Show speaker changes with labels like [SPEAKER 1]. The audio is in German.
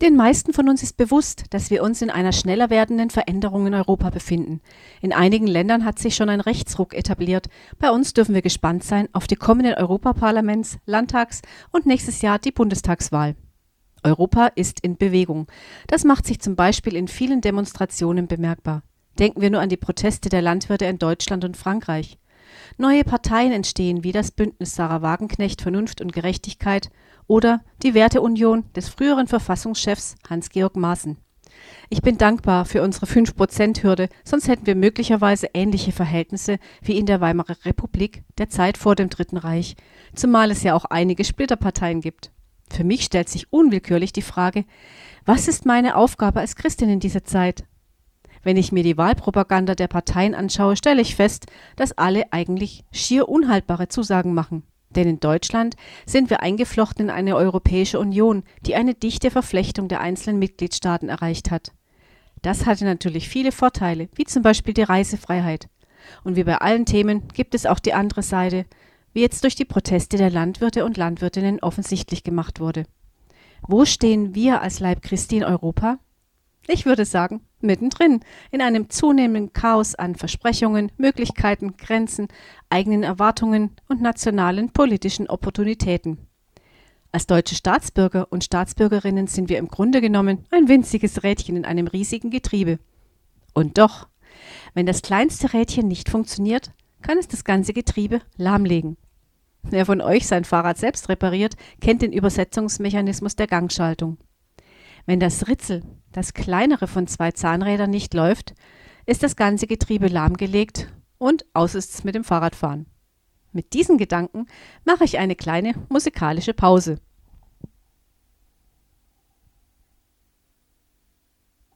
[SPEAKER 1] Den meisten von uns ist bewusst, dass wir uns in einer schneller werdenden Veränderung in Europa befinden. In einigen Ländern hat sich schon ein Rechtsruck etabliert. Bei uns dürfen wir gespannt sein auf die kommenden Europaparlaments-, Landtags- und nächstes Jahr die Bundestagswahl. Europa ist in Bewegung. Das macht sich zum Beispiel in vielen Demonstrationen bemerkbar. Denken wir nur an die Proteste der Landwirte in Deutschland und Frankreich. Neue Parteien entstehen wie das Bündnis Sarah Wagenknecht Vernunft und Gerechtigkeit oder die Werteunion des früheren Verfassungschefs Hans-Georg Maaßen. Ich bin dankbar für unsere 5%-Hürde, sonst hätten wir möglicherweise ähnliche Verhältnisse wie in der Weimarer Republik der Zeit vor dem Dritten Reich, zumal es ja auch einige Splitterparteien gibt. Für mich stellt sich unwillkürlich die Frage, was ist meine Aufgabe als Christin in dieser Zeit? Wenn ich mir die Wahlpropaganda der Parteien anschaue, stelle ich fest, dass alle eigentlich schier unhaltbare Zusagen machen. Denn in Deutschland sind wir eingeflochten in eine Europäische Union, die eine dichte Verflechtung der einzelnen Mitgliedstaaten erreicht hat. Das hatte natürlich viele Vorteile, wie zum Beispiel die Reisefreiheit. Und wie bei allen Themen gibt es auch die andere Seite, wie jetzt durch die Proteste der Landwirte und Landwirtinnen offensichtlich gemacht wurde. Wo stehen wir als Leib Christi in Europa? Ich würde sagen, mittendrin, in einem zunehmenden Chaos an Versprechungen, Möglichkeiten, Grenzen, eigenen Erwartungen und nationalen politischen Opportunitäten. Als deutsche Staatsbürger und Staatsbürgerinnen sind wir im Grunde genommen ein winziges Rädchen in einem riesigen Getriebe. Und doch, wenn das kleinste Rädchen nicht funktioniert, kann es das ganze Getriebe lahmlegen. Wer von euch sein Fahrrad selbst repariert, kennt den Übersetzungsmechanismus der Gangschaltung. Wenn das Ritzel, das kleinere von zwei Zahnrädern, nicht läuft, ist das ganze Getriebe lahmgelegt und aus ist's mit dem Fahrradfahren. Mit diesen Gedanken mache ich eine kleine musikalische Pause.